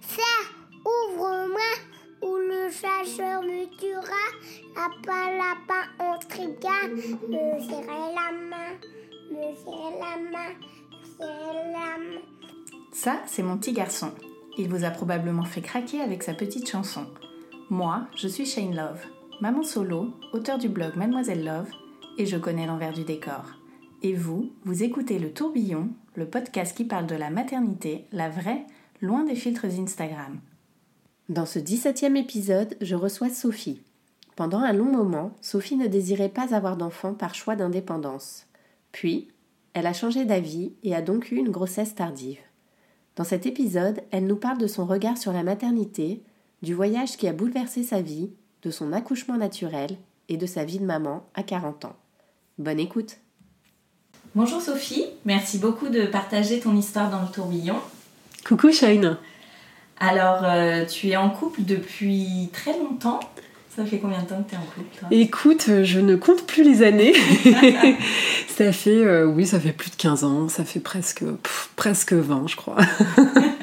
Ça, ouvre-moi, ou le chasseur me tuera. Lapin, lapin, on trigua. Me serrer la main, me serrer la main, me serrer la main. Ça, c'est mon petit garçon. Il vous a probablement fait craquer avec sa petite chanson. Moi, je suis Shane Love, maman solo, auteur du blog Mademoiselle Love, et je connais l'envers du décor. Et vous, vous écoutez Le Tourbillon, le podcast qui parle de la maternité, la vraie, loin des filtres Instagram. Dans ce 17e épisode, je reçois Sophie. Pendant un long moment, Sophie ne désirait pas avoir d'enfant par choix d'indépendance. Puis, elle a changé d'avis et a donc eu une grossesse tardive. Dans cet épisode, elle nous parle de son regard sur la maternité, du voyage qui a bouleversé sa vie, de son accouchement naturel et de sa vie de maman à 40 ans. Bonne écoute Bonjour Sophie, merci beaucoup de partager ton histoire dans le tourbillon. Coucou Shane Alors, euh, tu es en couple depuis très longtemps. Ça fait combien de temps que tu es en couple toi? Écoute, euh, je ne compte plus les années. ça fait, euh, oui, ça fait plus de 15 ans, ça fait presque, pff, presque 20, je crois.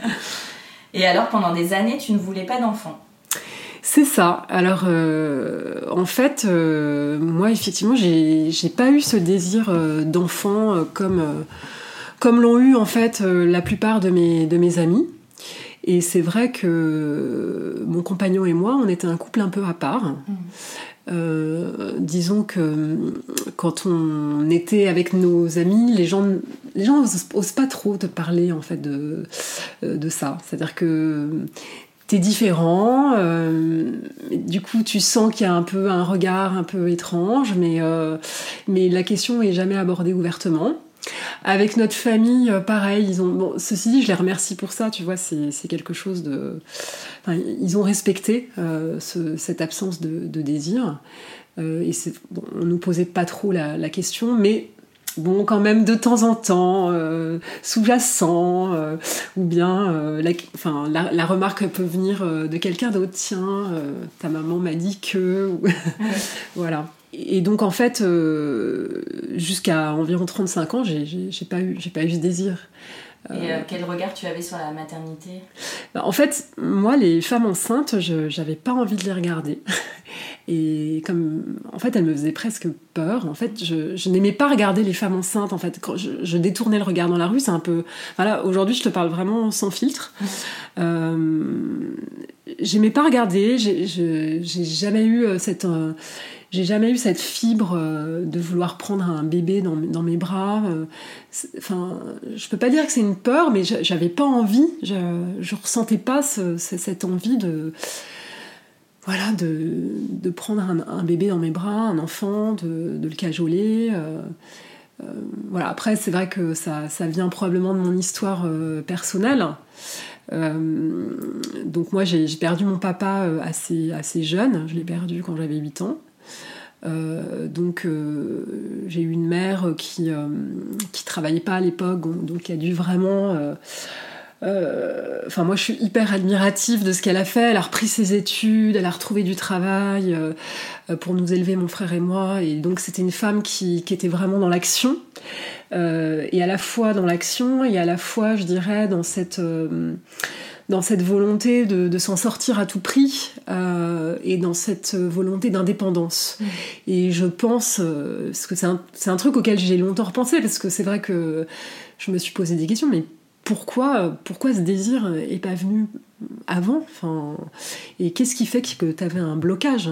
Et alors, pendant des années, tu ne voulais pas d'enfant? C'est ça. Alors, euh, en fait, moi, effectivement, j'ai pas eu ce désir d'enfant comme, comme l'ont eu, en fait, euh, la plupart de mes, de mes amis. Et c'est vrai que mon compagnon et moi, on était un couple un peu à part. Euh, disons que quand on était avec nos amis, les gens, les gens osent, osent pas trop te parler en fait de, euh, de ça. C'est-à-dire que t'es différent, euh, du coup tu sens qu'il y a un peu un regard un peu étrange, mais, euh, mais la question est jamais abordée ouvertement. Avec notre famille, euh, pareil, ils ont. Bon, ceci dit, je les remercie pour ça, tu vois, c'est quelque chose de. Enfin, ils ont respecté euh, ce- cette absence de, de désir. Euh, et bon, on nous posait pas trop la, la question, mais bon, quand même, de temps en temps, euh, sous-jacent, ou bien la, enfin, la, la remarque peut venir de quelqu'un d'autre, tiens, ta maman m'a dit que. voilà. Et donc, en fait, euh, jusqu'à environ 35 ans, j'ai pas, eu- j'ai pas eu ce désir. Et euh, quel regard tu avais sur la maternité? Bah, En fait, moi, les femmes enceintes, je j'avais pas envie de les regarder. Et comme, en fait, elles me faisaient presque peur. En fait, je, je n'aimais pas regarder les femmes enceintes. En fait, quand je, je détournais le regard dans la rue, c'est un peu. Voilà, aujourd'hui, je te parle vraiment sans filtre. Euh, J'aimais pas regarder. J'ai je- j'ai jamais eu euh, cette. euh, j'ai jamais eu cette fibre euh, de vouloir prendre un bébé dans, mes bras. euh, Enfin, je peux pas dire que c'est une peur, mais j'a- j'avais pas envie. Je, je ressentais pas ce- ce- cette envie de, voilà, de, de prendre un, bébé dans mes bras, un enfant, de, le cajoler. euh, voilà. Après, c'est vrai que ça, ça vient probablement de mon histoire personnelle. Donc moi, j'ai perdu mon papa assez, assez jeune. Je l'ai perdu quand j'avais 8 ans. Euh, donc euh, j'ai eu une mère qui euh, qui travaillait pas à l'époque, donc, qui a dû vraiment. euh, Enfin, moi, je suis hyper admirative de ce qu'elle a fait. Elle a repris ses études, elle a retrouvé du travail pour nous élever, mon frère et moi. Et donc, c'était une femme qui, qui était vraiment dans l'action. Et à la fois dans l'action et à la fois, je dirais, dans cette, dans cette volonté de, de s'en sortir à tout prix euh, et dans cette volonté d'indépendance. Et je pense, euh, parce que c'est un, truc auquel j'ai longtemps repensé, parce que c'est vrai que je me suis posé des questions, mais pourquoi, pourquoi ce désir est pas venu avant? Enfin, Et qu'est-ce qui fait que tu avais un blocage?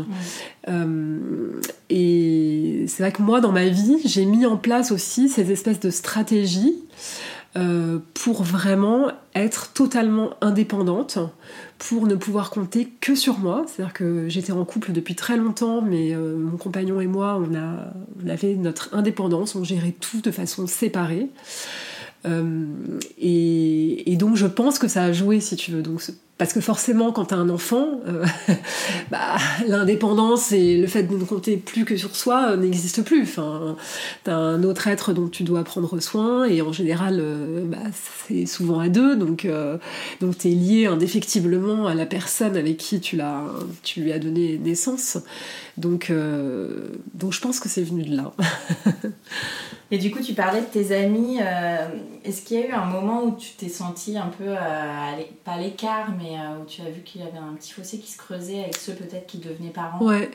Euh, Et c'est vrai que moi, dans ma vie, j'ai mis en place aussi ces espèces de stratégies euh, pour vraiment être totalement indépendante, pour ne pouvoir compter que sur moi. C'est-à-dire que j'étais en couple depuis très longtemps, mais euh, mon compagnon et moi, on, a, avait notre indépendance, on gérait tout de façon séparée. et, et, donc je pense que ça a joué, si tu veux. Donc parce que forcément, quand t'as un enfant, euh, bah, l'indépendance et le fait de ne compter plus que sur soi euh, n'existe plus. Enfin, t'as un autre être dont tu dois prendre soin et en général, euh, bah, c'est souvent à deux, donc donc t'es lié indéfectiblement à la personne avec qui tu lui as donné naissance. Donc donc je pense que c'est venu de là. Et du coup, tu parlais de tes amis. Euh, est-ce qu'il y a eu un moment où tu t'es senti un peu, à, pas à l'écart, mais euh, où tu as vu qu'il y avait un petit fossé qui se creusait avec ceux peut-être qui devenaient parents? Ouais.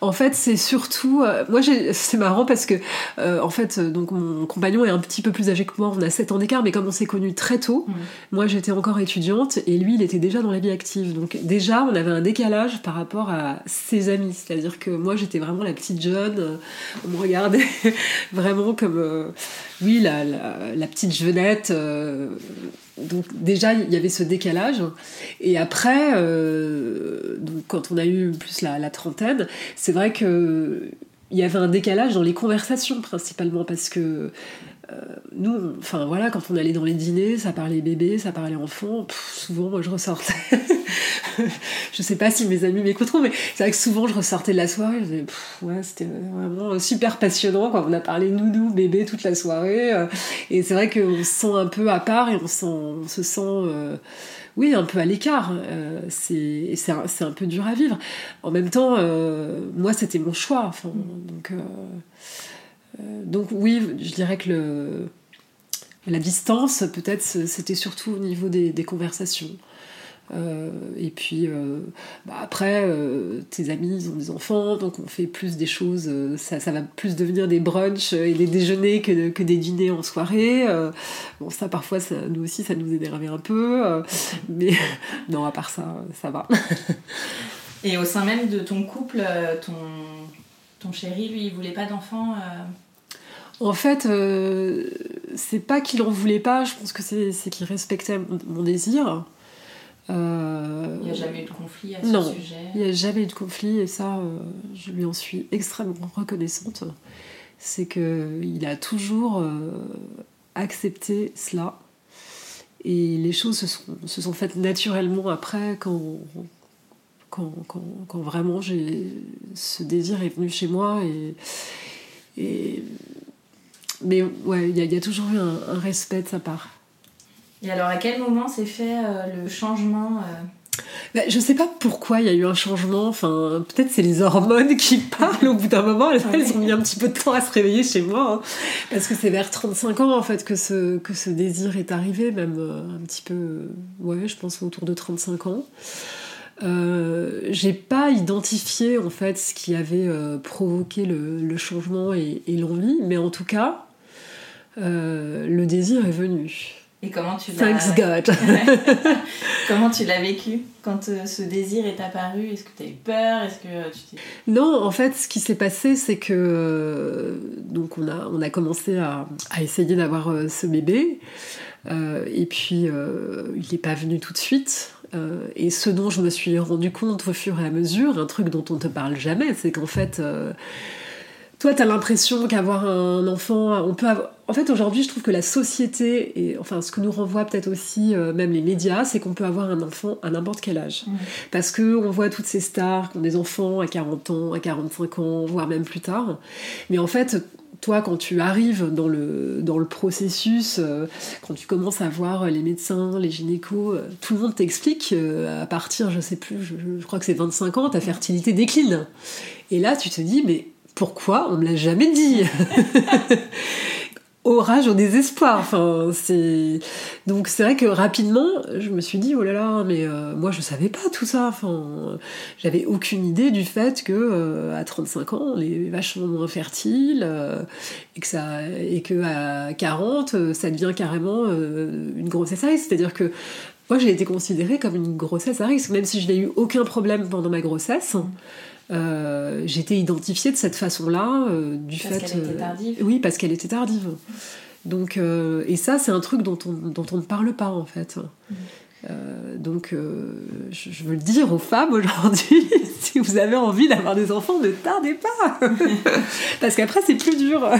En fait, c'est surtout. Euh, moi, c'est marrant parce que, euh, en fait, donc mon compagnon est un petit peu plus âgé que moi, on a 7 ans d'écart, mais comme on s'est connus très tôt, moi j'étais encore étudiante et lui il était déjà dans la vie active. Donc, déjà, on avait un décalage par rapport à ses amis. C'est-à-dire que moi j'étais vraiment la petite jeune, euh, on me regardait vraiment comme. oui, la, la, petite jeunette donc déjà il y avait ce décalage. Et après euh, quand on a eu plus la, trentaine c'est vrai que il y avait un décalage dans les conversations principalement parce que nous, enfin voilà, quand on allait dans les dîners, ça parlait bébé, ça parlait enfant. souvent, moi, je ressortais. je sais pas si mes amis m'écouteront, mais c'est vrai que souvent, je ressortais de la soirée. C'était vraiment super passionnant. Quand on a parlé noudou, bébé toute la soirée. Euh, et c'est vrai qu'on se sent un peu à part et on, se sent. Euh, oui, un peu à l'écart. c'est un, un, peu dur à vivre. En même temps, moi, c'était mon choix. Donc, euh, donc oui, je dirais que la distance, peut-être, c'était surtout au niveau des, conversations. Euh, et puis euh, bah après, tes amis ils ont des enfants, donc on fait plus des choses, ça, va plus devenir des brunchs et des déjeuners que, que des dîners en soirée. bon, ça parfois, nous aussi, ça nous énervait un peu, mais non, à part ça, ça va. et au sein même de ton couple, ton, ton chéri, lui, il voulait pas d'enfants en fait, euh, c'est pas qu'il en voulait pas, je pense que c'est qu'il respectait mon, désir. Euh, il n'y a jamais eu de conflit à ce non, sujet? Il n'y a jamais eu de conflit et ça, euh, je lui en suis extrêmement reconnaissante. C'est qu'il a toujours accepté cela. Et les choses se sont, se sont faites naturellement après quand, quand, quand, quand vraiment ce désir est venu chez moi. Et, et mais ouais, il y, a toujours eu un, respect de sa part. Et alors, à quel moment s'est fait euh, le changement bah, je sais pas pourquoi il y a eu un changement. Enfin, peut-être c'est les hormones qui parlent au bout d'un moment. Elles, ont mis un petit peu de temps à se réveiller chez moi. Hein. parce que c'est vers 35 ans en fait que ce, que ce désir est arrivé, même euh, un petit peu, ouais, je pense autour de 35 ans. Euh, j'ai pas identifié en fait ce qui avait provoqué le, le changement et, et l'envie, mais en tout cas, euh, le désir est venu. Et comment tu l'as... Thanks God Comment tu l'as vécu quand euh, ce désir est apparu? Est-ce que tu as eu peur? Est-ce que euh, tu Non, en fait, ce qui s'est passé, c'est que donc on a, on a commencé à, à essayer d'avoir ce bébé. et puis, il n'est pas venu tout de suite. et ce dont je me suis rendu compte au fur et à mesure, un truc dont on ne te parle jamais, c'est qu'en fait toi, tu as l'impression qu'avoir un enfant, on peut avoir... En fait, aujourd'hui, je trouve que la société, et enfin, ce que nous renvoie peut-être aussi euh, même les médias, c'est qu'on peut avoir un enfant à n'importe quel âge. Parce que on voit toutes ces stars qui ont des enfants à 40 ans, à 45 ans, voire même plus tard. Mais en fait, toi, quand tu arrives dans le, dans le processus, euh, quand tu commences à voir les médecins, les gynécos, euh, tout le monde t'explique à partir, je sais plus, je, je crois que c'est 25 ans, ta fertilité décline. Et là, tu te dis, mais pourquoi On me l'a jamais dit. Orage au désespoir. Enfin, c'est donc c'est vrai que rapidement, je me suis dit oh là là, mais euh, moi je savais pas tout ça. Enfin, j'avais aucune idée du fait que euh, à 35 ans, on est vachement moins fertile euh, et que ça et que à 40, ça devient carrément une grossesse à risque. C'est-à-dire que moi j'ai été considérée comme une grossesse à risque, même si je n'ai eu aucun problème pendant ma grossesse. Euh, j'étais identifiée de cette façon-là euh, du parce fait. Qu'elle était tardive. oui, parce qu'elle était tardive. Donc, euh, et ça, c'est un truc dont on, dont on ne parle pas en fait. Mm. donc, je, veux le dire aux femmes aujourd'hui, si vous avez envie d'avoir des enfants, ne tardez pas, parce qu'après c'est plus dur.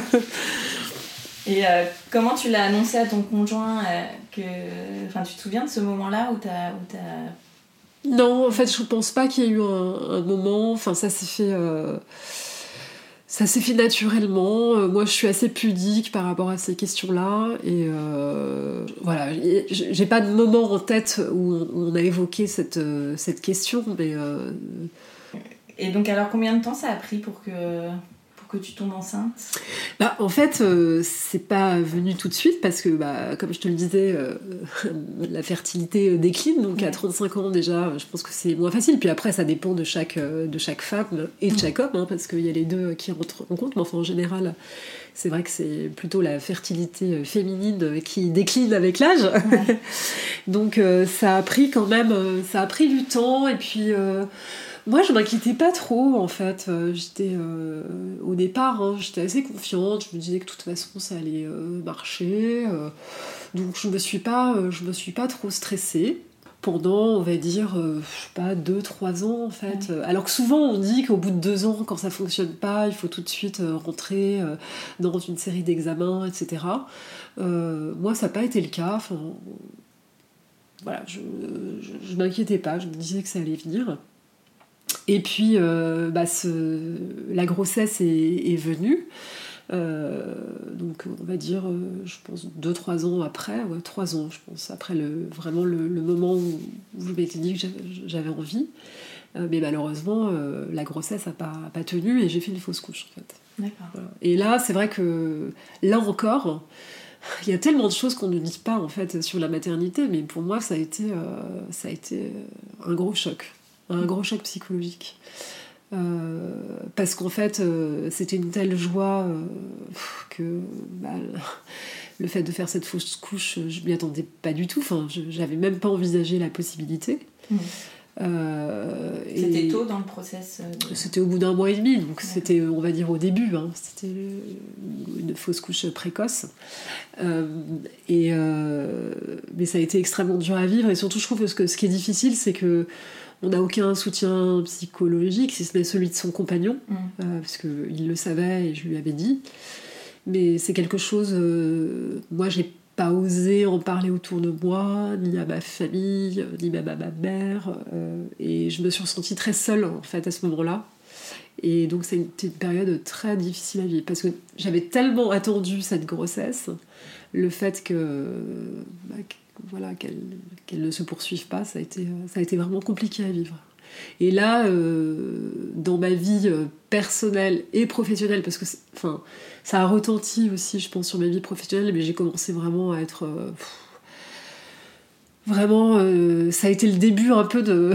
Et euh, comment tu l'as annoncé à ton conjoint euh, que... Enfin, tu te souviens de ce moment-là où. Où as... Non, en fait, je pense pas qu'il y ait eu un, moment. Enfin, ça s'est fait... Euh, ça s'est fait naturellement. Moi, je suis assez pudique par rapport à ces questions-là. Et voilà, j'ai pas de moment en tête où on a évoqué cette, cette question. Et donc, alors, combien de temps ça a pris pour que que tu tombes enceinte bah, En fait, euh, c'est pas venu tout de suite parce que, bah, comme je te le disais, euh, la fertilité décline. Donc à 35 ans déjà, je pense que c'est moins facile. Puis après, ça dépend de chaque, euh, de chaque femme et de chaque homme, hein, parce qu'il y a les deux qui rentrent en compte. Mais enfin, en général, c'est vrai que c'est plutôt la fertilité féminine qui décline avec l'âge. donc ça a pris quand même, ça a pris du temps. Et puis moi, je m'inquiétais pas trop, en fait. Euh, j'étais, euh, au départ, hein, j'étais assez confiante. Je me disais que de toute façon, ça allait euh, marcher. donc, je me suis pas, je me suis pas trop stressée pendant, on va dire, je sais pas, 2-3 ans en fait. Alors que souvent on dit qu'au bout de 2 ans, quand ça fonctionne pas, il faut tout de suite rentrer dans une série d'examens, etc. moi, ça n'a pas été le cas. Enfin, voilà, je, je, je m'inquiétais pas, je me disais que ça allait venir. Et puis, euh, bah, la grossesse est, venue. Euh, donc, on va dire, euh, je pense, 2-3 ans après, ouais, 3 ans, je pense, après le, vraiment le, moment où, je m'étais dit que j'avais envie. mais malheureusement, la grossesse n'a pas, pas, tenu et j'ai fait une fausse couche, en fait. Et là, c'est vrai que, là encore, il y a tellement de choses qu'on ne dit pas, en fait, sur la maternité, mais pour moi, ça a été, ça a été un gros choc un gros choc psychologique. Euh, parce qu'en fait, euh, c'était une telle joie euh, que bah, le fait de faire cette fausse couche, je m'y attendais pas du tout. Enfin, j'avais même pas envisagé la possibilité. Mmh. C'était tôt dans le process C'était au bout d'un mois et demi, donc c'était, on va dire, au début. Hein. c'était une fausse couche précoce. et, mais ça a été extrêmement dur à vivre. Et surtout, je trouve que ce qui est difficile, c'est que on n'a aucun soutien psychologique, si ce n'est celui de son compagnon, mm. euh, parce qu'il le savait et je lui avais dit. Mais c'est quelque chose, euh, moi j'ai pas osé en parler autour de moi, ni à ma famille, ni même à ma mère. Euh, et je me suis ressentie très seule en fait à ce moment-là. Et donc c'était une période très difficile à vivre parce que j'avais tellement attendu cette grossesse, le fait que, bah, voilà, qu'elle ne se poursuive pas, ça a, été, ça a été vraiment compliqué à vivre. Et là, euh, dans ma vie euh, personnelle et professionnelle, parce que ça a retenti aussi, je pense, sur ma vie professionnelle, mais j'ai commencé vraiment à être. Euh, vraiment, ça a été le début un peu de,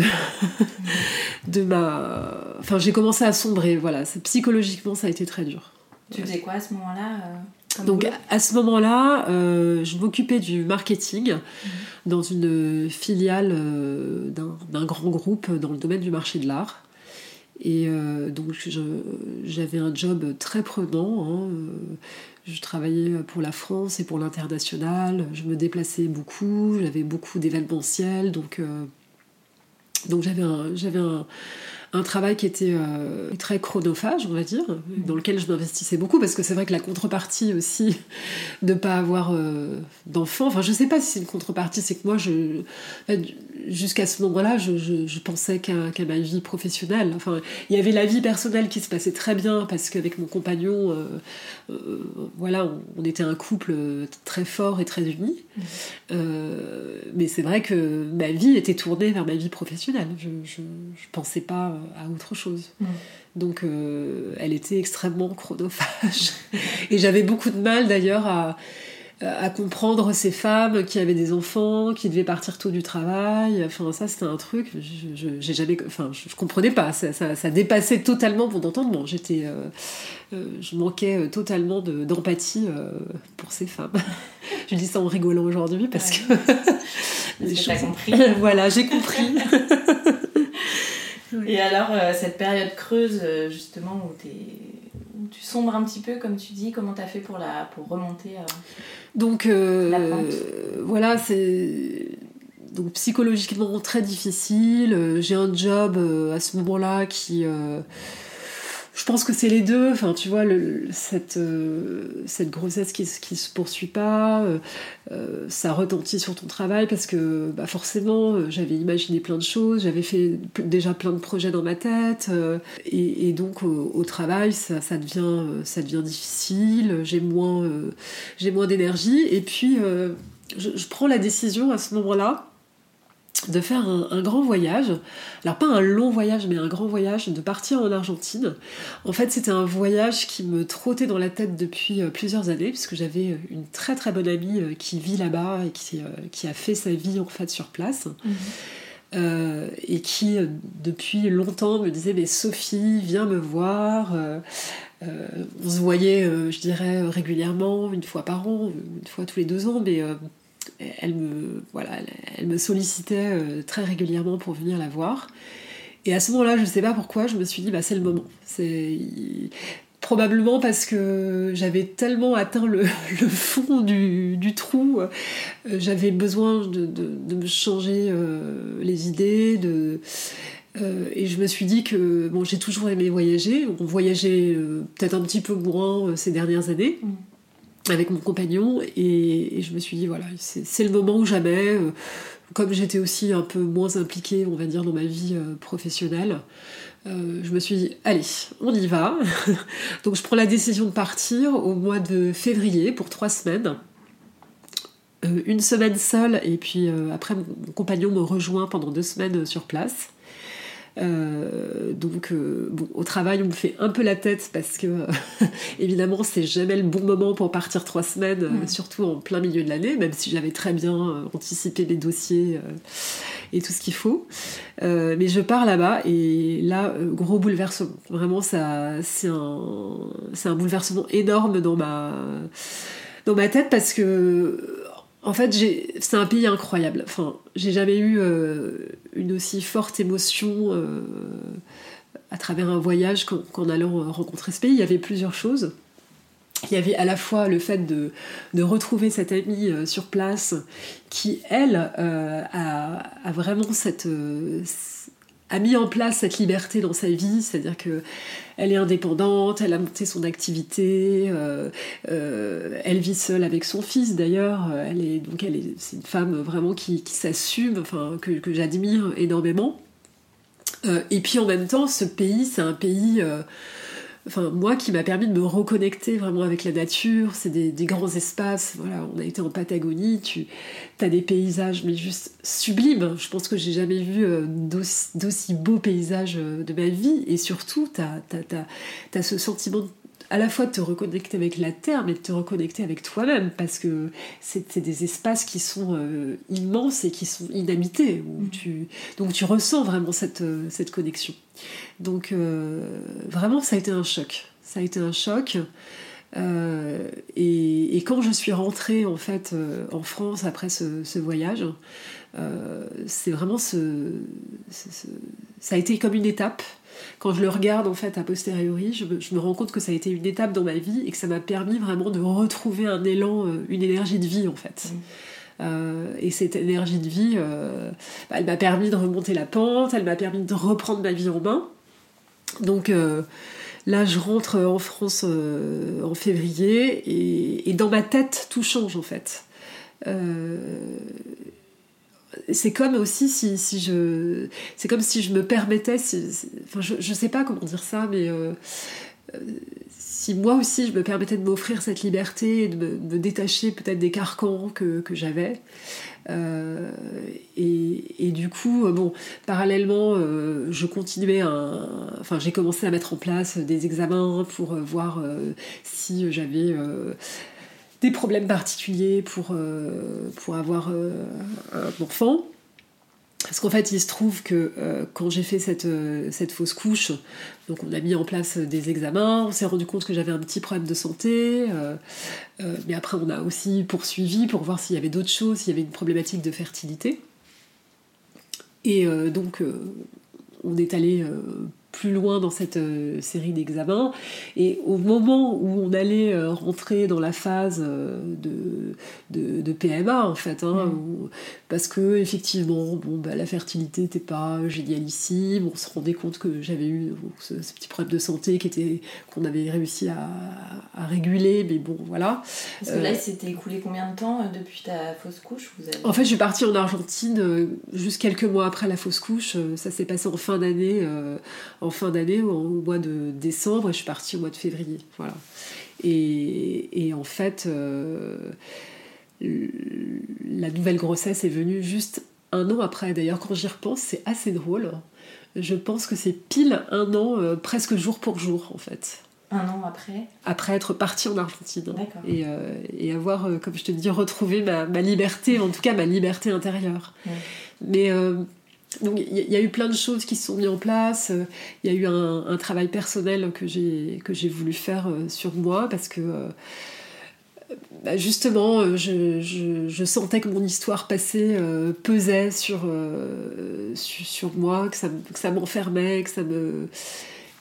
de ma. Enfin, j'ai commencé à sombrer, voilà. Psychologiquement, ça a été très dur. Tu faisais quoi à ce moment-là donc à ce moment-là, euh, je m'occupais du marketing mhm. dans une filiale euh, d'un grand groupe dans le domaine du marché de l'art. Et euh, donc j'avais un job très prenant. Hein, je travaillais pour la France et pour l'international. Je me déplaçais beaucoup. J'avais beaucoup d'événementiels. Donc, donc j'avais un, un travail qui était euh, très chronophage, on va dire, dans lequel je m'investissais beaucoup, parce que c'est vrai que la contrepartie aussi de ne pas avoir euh, d'enfants, enfin je sais pas si c'est une contrepartie, c'est que moi, je, jusqu'à ce moment-là, je, je, pensais qu'à ma vie professionnelle. Enfin, il y avait la vie personnelle qui se passait très bien, parce qu'avec mon compagnon, euh, voilà, on, était un couple très fort et très uni. Mais c'est vrai que ma vie était tournée vers ma vie professionnelle. Je, je pensais pas à autre chose. Mm. Donc euh, elle était extrêmement chronophage. Et j'avais beaucoup de mal d'ailleurs à, à comprendre ces femmes qui avaient des enfants, qui devaient partir tôt du travail. Enfin, ça, c'était un truc, je, j'ai jamais, enfin, je, comprenais pas. Ça, ça, dépassait totalement mon entendement. J'étais, euh, euh, je manquais totalement d'empathie pour ces femmes. je dis ça en rigolant aujourd'hui parce que. j'ai compris. voilà, j'ai compris. Et alors, euh, cette période creuse, euh, justement, où, tu sombres un petit peu, comme tu dis, comment tu as fait pour, la, pour remonter euh, Donc, voilà, c'est donc psychologiquement très difficile. J'ai un job à ce moment-là qui je pense que c'est les deux. Enfin, tu vois, le, cette, euh, cette grossesse qui, qui se poursuit pas, euh, euh, ça retentit sur ton travail parce que bah, forcément, j'avais imaginé plein de choses, j'avais fait déjà plein de projets dans ma tête, et, donc au, travail, ça, ça, devient, ça devient difficile. J'ai moins, j'ai moins d'énergie, et puis je prends la décision à ce moment-là de faire un, grand voyage. Alors pas un long voyage, mais un grand voyage, de partir en Argentine. En fait, c'était un voyage qui me trottait dans la tête depuis euh, plusieurs années, puisque j'avais euh, une très très bonne amie euh, qui vit là-bas et qui, qui, a fait sa vie en fait sur place. Mhm. et qui depuis longtemps me disait mais Sophie viens me voir on se voyait je dirais régulièrement une fois par an une fois tous les deux ans mais elle me, voilà, elle, me sollicitait euh, très régulièrement pour venir la voir. Et à ce moment-là, je ne sais pas pourquoi, je me suis dit, bah, c'est le moment. C'est probablement parce que j'avais tellement atteint le, fond du, trou, euh, j'avais besoin de, me changer euh, les idées, et je me suis dit que bon, j'ai toujours aimé voyager. On voyageait peut-être un petit peu moins ces dernières années. Mm avec mon compagnon et, je me suis dit voilà c'est le moment ou jamais euh, comme j'étais aussi un peu moins impliquée on va dire dans ma vie euh, professionnelle euh, je me suis dit allez on y va. Donc je prends la décision de partir au mois de février pour trois semaines. Une semaine seule et puis après mon compagnon me rejoint pendant deux semaines sur place euh, donc, euh, bon, au travail, on me fait un peu la tête parce que, évidemment, c'est jamais le bon moment pour partir trois semaines, euh, surtout en plein milieu de l'année, même si j'avais très bien anticipé les dossiers et tout ce qu'il faut. mais je pars là-bas et là, gros bouleversement. Vraiment, ça, c'est un, c'est un bouleversement énorme dans ma, dans ma tête parce que en fait, c'est un pays incroyable. Enfin, j'ai jamais eu euh, une aussi forte émotion euh, à travers un voyage qu'en allant rencontrer ce pays. Il y avait plusieurs choses. Il y avait à la fois le fait de, retrouver cette amie euh, sur place qui, elle, a, vraiment cette, a mis en place cette liberté dans sa vie, c'est-à-dire que elle est indépendante, elle a monté son activité, euh, euh, elle vit seule avec son fils d'ailleurs, elle est donc elle est c'est une femme vraiment qui, s'assume, enfin que, j'admire énormément. Euh, et puis en même temps, ce pays, c'est un pays enfin moi qui m'a permis de me reconnecter vraiment avec la nature, c'est des, grands espaces, voilà, on a été en Patagonie, tu as des paysages mais juste sublimes, je pense que j'ai jamais vu euh, d'aussi beaux paysages euh, de ma vie, et surtout tu as, ce sentiment de à la fois de te reconnecter avec la terre, mais de te reconnecter avec toi-même, parce que c'est des espaces qui sont euh, immenses et qui sont inhabités, où mm. tu, donc tu ressens vraiment cette, euh, cette connexion. Donc euh, vraiment, ça a été un choc. Ça a été un choc. Et, quand je suis rentrée en fait en France après ce, voyage, c'est vraiment ce, ça a été comme une étape quand je le regarde en fait a posteriori, je me, rends compte que ça a été une étape dans ma vie et que ça m'a permis vraiment de retrouver un élan, euh, une énergie de vie en fait. Euh, et cette énergie de vie, euh, bah, elle m'a permis de remonter la pente, elle m'a permis de reprendre ma vie en main. Donc là, je rentre en France en février et, dans ma tête, tout change en fait. C'est comme aussi si, je comme si je me permettais enfin je, je sais pas comment dire ça mais euh, euh, si moi aussi je me permettais de m'offrir cette liberté de me, détacher peut-être des carcans que, j'avais euh, et, du coup bon parallèlement je continuais un, enfin j'ai commencé à mettre en place des examens pour voir si j'avais des problèmes particuliers pour, euh, pour avoir euh, un enfant. Parce qu'en fait, il se trouve que euh, quand j'ai fait cette, cette, fausse couche, donc on a mis en place des examens, on s'est rendu compte que j'avais un petit problème de santé, mais après on a aussi poursuivi pour voir s'il y avait d'autres choses, s'il y avait une problématique de fertilité. Et donc on est allé plus loin dans cette euh, série d'examens. Et au moment où on allait euh, rentrer dans la phase euh, de, de, PMA, en fait, hein, mm. parce que effectivement, bon, bah, la fertilité n'était pas génialissime, on se rendait compte que j'avais eu ce, petit problème de santé qui était qu'on avait réussi à, à, réguler, mais bon, voilà. Parce que là, il s'était écoulé combien de temps depuis ta fausse couche vous En fait, je suis partie en Argentine juste quelques mois après la fausse couche. Ça s'est passé en fin d'année en fin d'année, au mois de décembre, et je suis partie au mois de février. Voilà. Et, en fait, euh, la nouvelle grossesse est venue juste un an après. D'ailleurs, quand j'y repense, c'est assez drôle. Je pense que c'est pile un an, euh, presque jour pour jour, en fait. Un an après? Après être partie en Argentine. Et, euh, et, avoir, comme je te dis, retrouvé ma, liberté, en tout cas ma liberté intérieure. Mais donc il y, a eu plein de choses qui se sont mises en place. Il y a eu un, travail personnel que j'ai voulu faire euh, sur moi parce que euh, bah, justement euh, je, je, sentais que mon histoire passée pesait sur, sur, moi, que ça, que ça m'enfermait, que ça me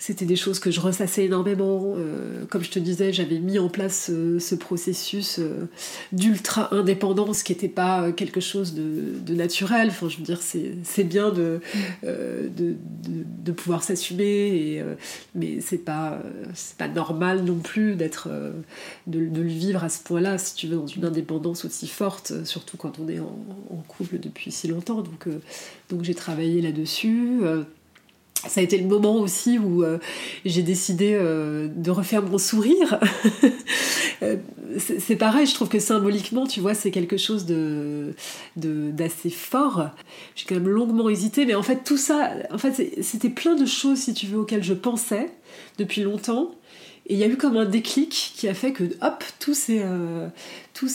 c'était des choses que je ressassais énormément. Euh, comme je te disais, j'avais mis en place euh, ce processus euh, d'ultra indépendance qui n'était pas quelque chose de, naturel. Enfin, je veux dire, c'est bien de, de, pouvoir s'assumer, mais c'est pas, pas normal non plus de, le vivre à ce point-là, si tu veux, dans une indépendance aussi forte, surtout quand on est en, en couple depuis si longtemps. Donc, donc j'ai travaillé là-dessus ça a été le moment aussi où euh, j'ai décidé euh, de refaire mon sourire. Euh, c'est pareil, je trouve que symboliquement, tu vois, c'est quelque chose de d'assez fort. J'ai quand même longuement hésité, mais en fait, tout ça, en fait, c'était plein de choses, si tu veux, auxquelles je pensais depuis longtemps. Et il y a eu comme un déclic qui a fait que, hop, tout s'est tout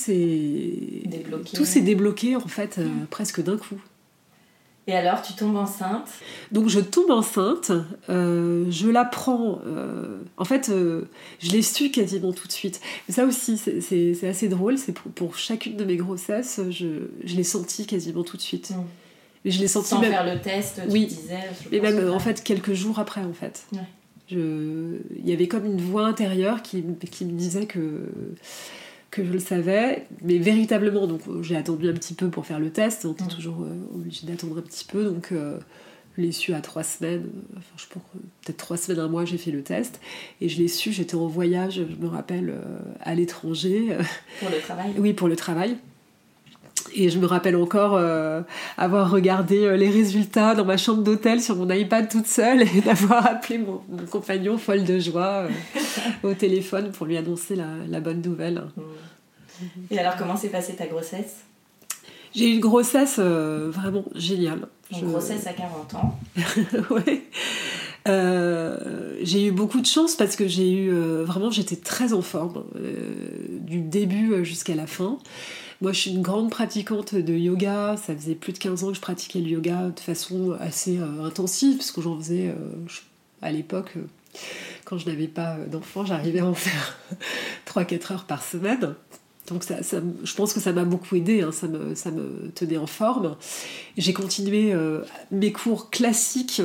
débloqué. Tout s'est débloqué, en fait, presque d'un coup. Et alors, tu tombes enceinte? Donc, je tombe enceinte, euh, je la prends. Euh, en fait, euh, je l'ai su quasiment tout de suite. Mais ça aussi, c'est assez drôle. C'est pour, chacune de mes grossesses, je, je l'ai senti quasiment tout de suite. Mm. Mais je l'ai senti Sans faire le test, tu disais. Mais même, en fait, quelques jours après, en fait. Je... Il y avait comme une voix intérieure qui, qui me disait que que je le savais, mais véritablement, donc j'ai attendu un petit peu pour faire le test, on était mm. toujours euh, obligé d'attendre un petit peu, donc euh, je l'ai su à trois semaines, euh, enfin je pense peut-être trois semaines, un mois, j'ai fait le test, et je l'ai su, j'étais en voyage, je me rappelle, à l'étranger. Pour le travail Oui, pour le travail. Et je me rappelle encore euh, avoir regardé euh, les résultats dans ma chambre d'hôtel sur mon iPad toute seule et d'avoir appelé mon, compagnon folle de joie euh, au téléphone pour lui annoncer la, bonne nouvelle. Et alors comment s'est passée ta grossesse? J'ai eu une grossesse vraiment géniale. Une grossesse à 40 ans. oui. j'ai eu beaucoup de chance parce que j'ai eu vraiment j'étais très en forme du début jusqu'à la fin. Moi, je suis une grande pratiquante de yoga. Ça faisait plus de 15 ans que je pratiquais le yoga de façon assez euh, intensive, parce que j'en faisais euh, à l'époque, euh, quand je n'avais pas d'enfant, j'arrivais à en faire 3-4 heures par semaine. Donc je pense que ça m'a beaucoup aidé, hein. ça, me, tenait en forme. J'ai continué mes cours classiques,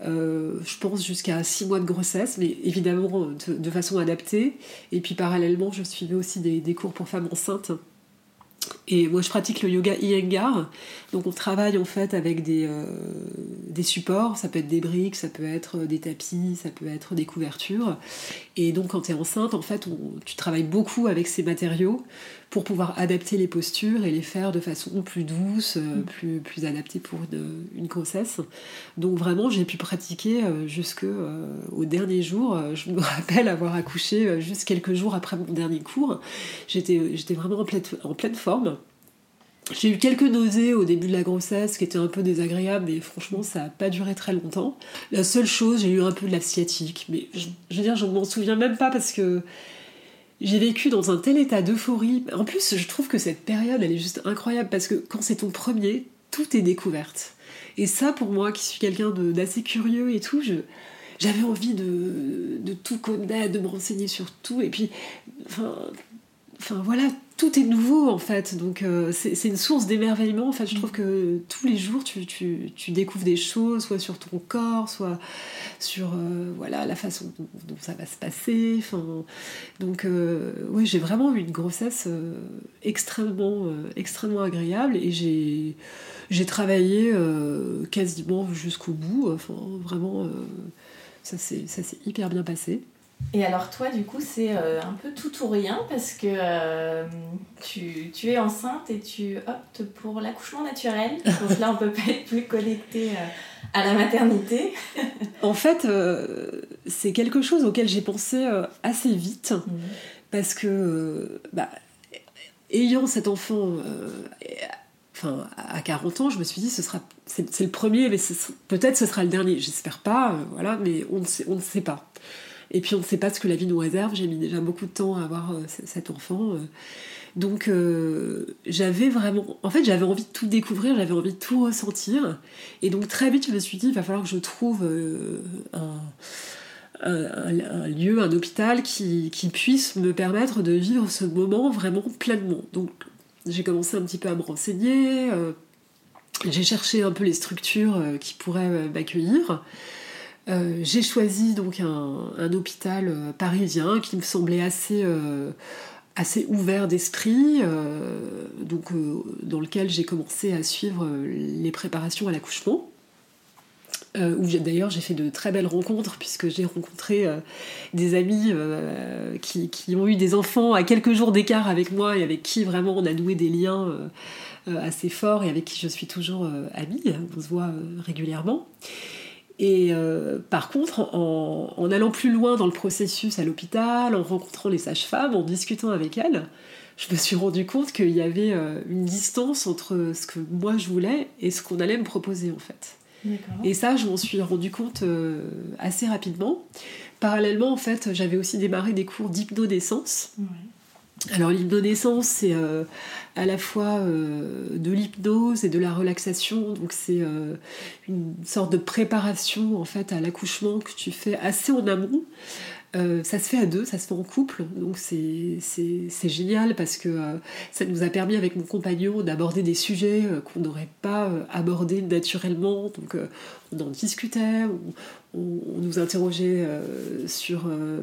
je pense jusqu'à 6 mois de grossesse, mais évidemment de, façon adaptée. Et puis parallèlement, je suivais aussi des cours pour femmes enceintes et moi, je pratique le yoga Iyengar. Donc, on travaille en fait avec des, euh, des supports. Ça peut être des briques, ça peut être des tapis, ça peut être des couvertures. Et donc, quand tu es enceinte, en fait, tu travailles beaucoup avec ces matériaux pour pouvoir adapter les postures et les faire de façon plus douce, euh, mm. plus, plus adaptée pour une, grossesse. Donc vraiment, j'ai pu pratiquer euh, jusqu'au euh, dernier jour. Je me rappelle avoir accouché juste quelques jours après mon dernier cours. J'étais vraiment en pleine, en pleine forme. J'ai eu quelques nausées au début de la grossesse qui étaient un peu désagréables, mais franchement, ça n'a pas duré très longtemps. La seule chose, j'ai eu un peu de la sciatique, mais je, je veux dire, je m'en souviens même pas parce que j'ai vécu dans un tel état d'euphorie. En plus, je trouve que cette période, elle est juste incroyable parce que quand c'est ton premier, tout est découverte. Et ça, pour moi, qui suis quelqu'un d'assez curieux et tout, j'avais envie de, de, tout connaître, de me renseigner sur tout. Et puis, enfin, enfin voilà, tout est nouveau en fait, donc euh, c'est une source d'émerveillement. En fait, je trouve que tous les jours tu, tu, tu, découvres des choses, soit sur ton corps, soit sur euh, voilà la façon dont, ça va se passer. Enfin, donc euh, oui, j'ai vraiment eu une grossesse extrêmement extrêmement agréable et j'ai j'ai travaillé quasiment jusqu'au bout. Enfin, vraiment, ça s'est hyper bien passé. Et alors toi, du coup, c'est euh, un peu tout ou rien parce que euh, tu, tu, es enceinte et tu optes pour l'accouchement naturel. Donc là, on peut pas être plus connecté euh, à la maternité. en fait, c'est quelque chose auquel j'ai pensé assez vite mmh. parce que, bah, ayant cet enfant... Enfin, à 40 ans, je me suis dit, ce sera, c'est, le premier, mais peut-être ce sera le dernier. J'espère pas, voilà, mais on on ne sait pas. Et puis on ne sait pas ce que la vie nous réserve. J'ai mis déjà beaucoup de temps à avoir euh, cet enfant. Euh. Donc euh, j'avais vraiment, en fait j'avais envie de tout découvrir, j'avais envie de tout ressentir. Et donc très vite je me suis dit, il va falloir que je trouve un, lieu, un hôpital qui, puisse me permettre de vivre ce moment vraiment pleinement. Donc j'ai commencé un petit peu à me renseigner, j'ai cherché un peu les structures qui pourraient m'accueillir. Euh, j'ai choisi donc un, hôpital euh, parisien qui me semblait assez, euh, assez ouvert d'esprit, donc dans lequel j'ai commencé à suivre les préparations à l'accouchement. où d'ailleurs j'ai fait de très belles rencontres puisque j'ai rencontré des amis qui, qui, ont eu des enfants à quelques jours d'écart avec moi et avec qui vraiment on a noué des liens assez forts et avec qui je suis toujours amie, on se voit régulièrement. Et euh, par contre, en, allant plus loin dans le processus à l'hôpital, en rencontrant les sages-femmes, en discutant avec elles, je me suis rendu compte qu'il y avait euh, une distance entre ce que moi je voulais et ce qu'on allait me proposer en fait. Et ça, je m'en suis rendu compte euh, assez rapidement. Parallèlement, en fait, j'avais aussi démarré des cours d'hypnodescence. Alors l'hypnodescence, c'est euh, à la fois euh, de l'hypnose et de la relaxation, donc c'est euh, une sorte de préparation en fait à l'accouchement que tu fais assez en amont. ça se fait à deux, ça se fait en couple, donc c'est génial parce que ça nous a permis avec mon compagnon d'aborder des sujets qu'on n'aurait pas abordés naturellement. Donc on en discutait, on, nous interrogeait euh, sur euh,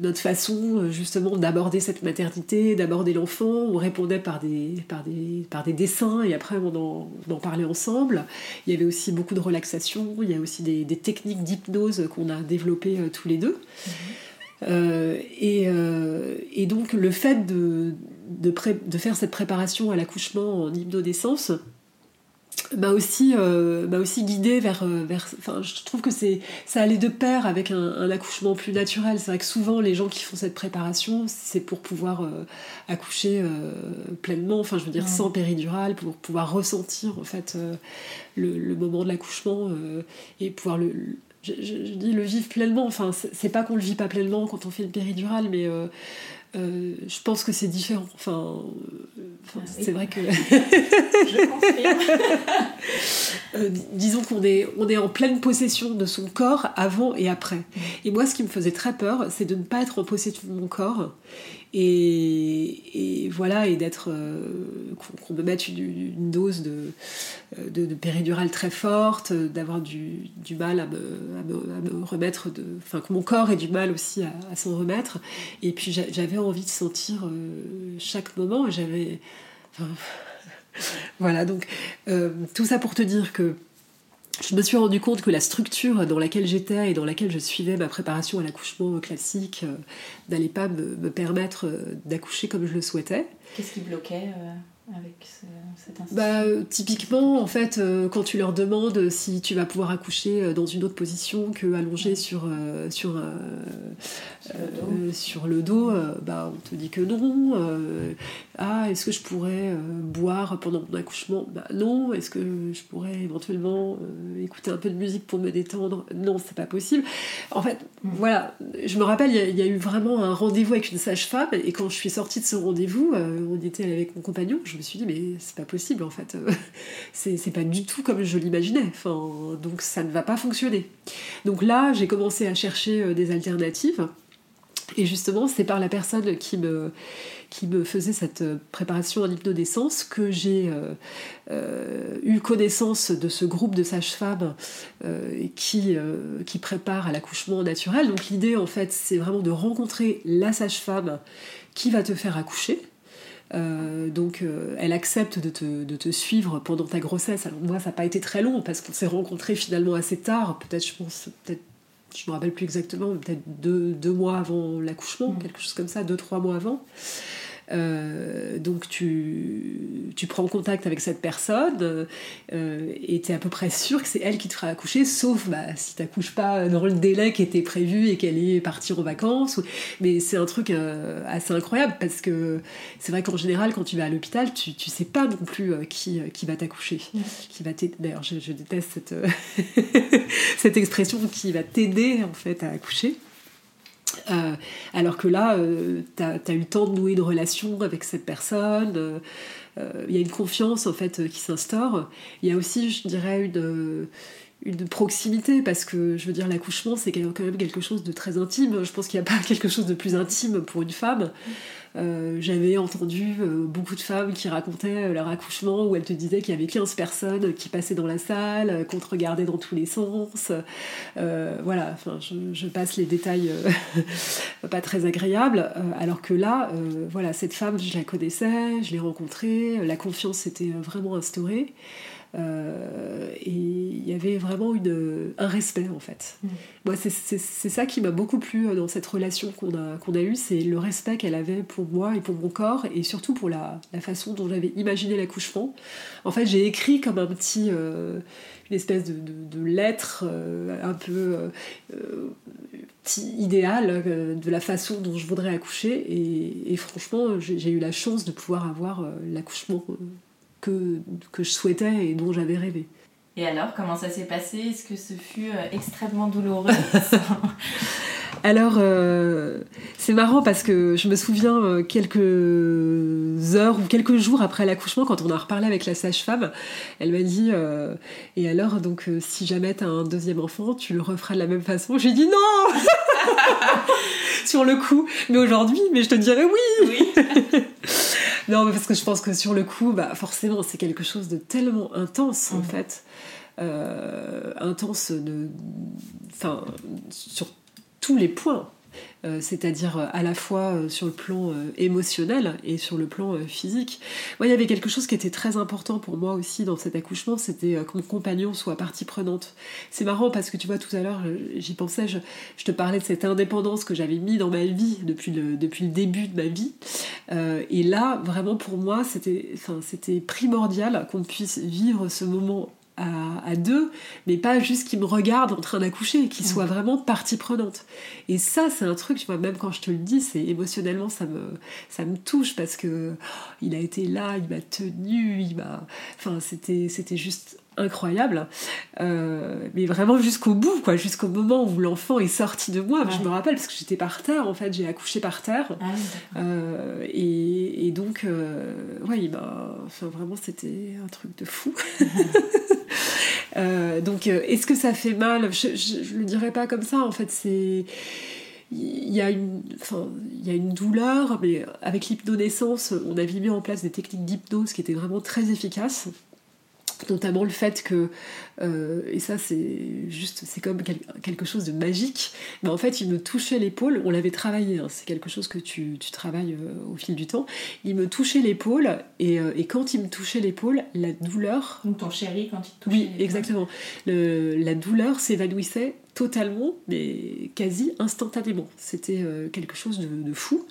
notre façon euh, justement d'aborder cette maternité, d'aborder l'enfant. On répondait par des, par, des, par des dessins et après on en, parlait ensemble. Il y avait aussi beaucoup de relaxation, il y a aussi des, techniques d'hypnose qu'on a développées tous les deux. et, et, donc le fait de, de, de faire cette préparation à l'accouchement en hypnodescence, m'a aussi euh, m'a aussi guidée vers euh, vers enfin je trouve que c'est ça allait de pair avec un, accouchement plus naturel. C'est vrai que souvent les gens qui font cette préparation c'est pour pouvoir euh, accoucher pleinement enfin je veux dire sans péridurale pour pouvoir ressentir en fait le, moment de l'accouchement et pouvoir le, je, dis le vivre pleinement. Enfin c'est pas qu'on le vit pas pleinement quand on fait une péridurale mais euh, je pense que c'est différent. Enfin, euh, ah c'est vrai que. je euh, disons qu'on est, on est en pleine possession de son corps avant et après. Mm. Et moi, ce qui me faisait très peur, c'est de ne pas être en possession de mon corps et, voilà, et d'être. Euh, qu'on me mette une, dose de, de, péridurale très forte, d'avoir du, mal à me, remettre. De, enfin, que mon corps ait du mal aussi à, s'en remettre. Et puis j'avais envie de sentir euh, chaque moment, j'avais. voilà, donc euh, tout ça pour te dire que je me suis rendu compte que la structure dans laquelle j'étais et dans laquelle je suivais ma préparation à l'accouchement classique euh, n'allait pas me, permettre euh, d'accoucher comme je le souhaitais. Qu'est-ce qui bloquait euh, avec cette bah, Typiquement, en fait, quand tu leur demandes si tu vas pouvoir accoucher dans une autre position que allongé sur, sur, sur, le dos, bah, on te dit que non. Ah, est-ce que je pourrais boire pendant mon accouchement? Bah, Non. Est-ce que je pourrais éventuellement écouter un peu de musique pour me détendre? Non, c'est pas possible. En fait, mm. voilà, je me rappelle, il y, y, a eu vraiment un rendez-vous avec une sage-femme, et quand je suis sortie de ce rendez-vous, on était avec mon compagnon, je me suis dit, mais c'est pas possible en fait. c'est pas du tout comme je l'imaginais. Enfin, donc ça ne va pas fonctionner. Donc là, j'ai commencé à chercher euh, des alternatives. Et justement, c'est par la personne qui me, faisait cette préparation en hypnodescence que j'ai euh, euh, eu connaissance de ce groupe de sages-femmes euh, qui, qui prépare à l'accouchement naturel. Donc l'idée, en fait, c'est vraiment de rencontrer la sage-femme qui va te faire accoucher. donc elle accepte de te, de te, suivre pendant ta grossesse. Alors moi ça n'a pas été très long parce qu'on s'est rencontrés finalement assez tard, peut-être je pense peut-être je me rappelle plus exactement, peut-être deux, deux, mois avant l'accouchement, mm. quelque chose comme ça, deux, trois mois avant. Euh, donc tu, tu, prends contact avec cette personne euh, et tu es à peu près sûr que c'est elle qui te fera accoucher, sauf bah, si tu n'accouches pas dans le délai qui était prévu et qu'elle est partie en vacances. Mais c'est un truc euh, assez incroyable parce que c'est vrai qu'en général, quand tu vas à l'hôpital, tu, tu sais pas non plus qui, qui va t'accoucher. Mm. Qui va D'ailleurs, je, je, déteste cette, cette expression qui va t'aider en fait à accoucher. Euh, alors que là, euh, tu as, eu le temps de nouer une relation avec cette personne, euh, il y a une confiance en fait qui s'instaure. Il y a aussi, je dirais, une, une proximité parce que je veux dire l'accouchement c'est quand même quelque chose de très intime. Je pense qu'il n'y a pas quelque chose de plus intime pour une femme. Euh, j'avais entendu euh, beaucoup de femmes qui racontaient euh, leur accouchement où elles te disaient qu'il y avait 15 personnes qui passaient dans la salle qu'on te regardait dans tous les sens. Voilà enfin je, passe les détails pas très agréables. Alors que là voilà cette femme je la connaissais je l'ai rencontrée la confiance s'était vraiment instaurée euh, et il y avait vraiment une, un respect en fait. Mm. Moi, c'est ça qui m'a beaucoup plu euh, dans cette relation qu'on a, qu'on a eue, c'est le respect qu'elle avait pour moi et pour mon corps, et surtout pour la, la façon dont j'avais imaginé l'accouchement. En fait, j'ai écrit comme un petit, euh, une espèce de, de, lettre un peu idéal de la façon dont je voudrais accoucher, et, et franchement, j'ai eu la chance de pouvoir avoir l'accouchement que, que je souhaitais et dont j'avais rêvé. Et alors, comment ça s'est passé? Est-ce que ce fut euh, extrêmement douloureux? Alors, euh, c'est marrant parce que je me souviens euh, quelques heures ou quelques jours après l'accouchement, quand on a reparlé avec la sage-femme, elle m'a dit Et alors, donc, si jamais tu as un deuxième enfant, tu le referas de la même façon? J'ai dit non Sur le coup. Mais aujourd'hui, mais je te dirais oui, oui. non, mais parce que je pense que sur le coup, bah, forcément, c'est quelque chose de tellement intense, en mm. fait. Euh, intense de, enfin, sur tous les points. Euh, c'est-à-dire euh, à la fois euh, sur le plan émotionnel et sur le plan physique. Moi, il y avait quelque chose qui était très important pour moi aussi dans cet accouchement, c'était que mon compagnon soit partie prenante. C'est marrant parce que tu vois, tout à l'heure, j'y pensais, je, te parlais de cette indépendance que j'avais mis dans ma vie depuis le, depuis le début de ma vie. et là, vraiment pour moi, c'était primordial qu'on puisse vivre ce moment à, deux, mais pas juste qu'il me regarde en train d'accoucher, qu'il soit vraiment partie prenante. Et ça, c'est un truc, tu vois, même quand je te le dis, c'est émotionnellement, ça me, ça me touche parce que oh, il a été là, il m'a tenu, il m'a. Enfin, c'était, c'était juste incroyable, euh, mais vraiment jusqu'au bout, quoi, jusqu'au moment où l'enfant est sorti de moi. Je me rappelle parce que j'étais par terre, en fait, j'ai accouché par terre, ah euh, et, donc, euh, ouais, bah, enfin, vraiment, c'était un truc de fou. donc, est-ce que ça fait mal? Je, je, le dirais pas comme ça. En fait, c'est il y, a une, enfin, il y a une douleur, mais avec l'hypnonaissance, on avait mis en place des techniques d'hypnose qui étaient vraiment très efficaces notamment le fait que, euh, et ça c'est juste, c'est comme quelque chose de magique, mais en fait il me touchait l'épaule, on l'avait travaillé, hein, c'est quelque chose que tu, tu travailles euh, au fil du temps, il me touchait l'épaule, et, euh, et, quand il me touchait l'épaule, la douleur... Donc ton chéri quand il te touchait Oui, exactement. Le, la douleur s'évanouissait totalement, mais quasi instantanément. C'était quelque chose de, de fou.